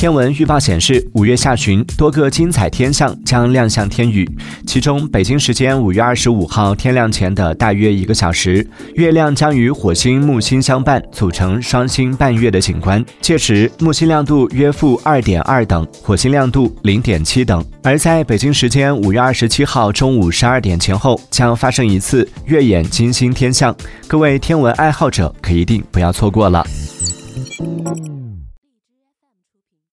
天文预报显示五月下旬多个精彩天象将亮相天宇。其中北京时间五月二十五号天亮前的大约一个小时月亮将与火星木星相伴组成双星伴月的景观。届时木星亮度约负二点二等火星亮度零点七等。而在北京时间五月二十七号中午十二点前后将发生一次月眼金星天象。各位天文爱好者可一定不要错过了。